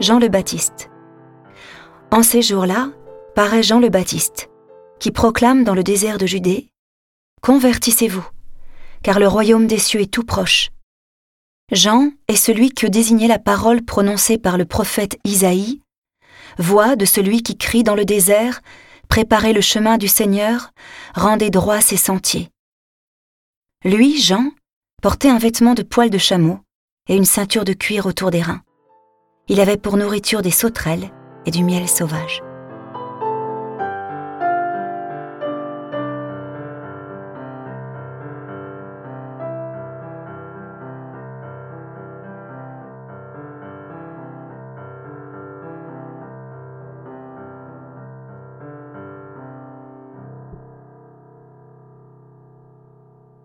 Jean le Baptiste. En ces jours-là, paraît Jean le Baptiste, qui proclame dans le désert de Judée Convertissez-vous, car le royaume des cieux est tout proche. Jean est celui que désignait la parole prononcée par le prophète Isaïe, voix de celui qui crie dans le désert Préparez le chemin du Seigneur, rendez droit ses sentiers. Lui, Jean, portait un vêtement de poil de chameau et une ceinture de cuir autour des reins. Il avait pour nourriture des sauterelles et du miel sauvage.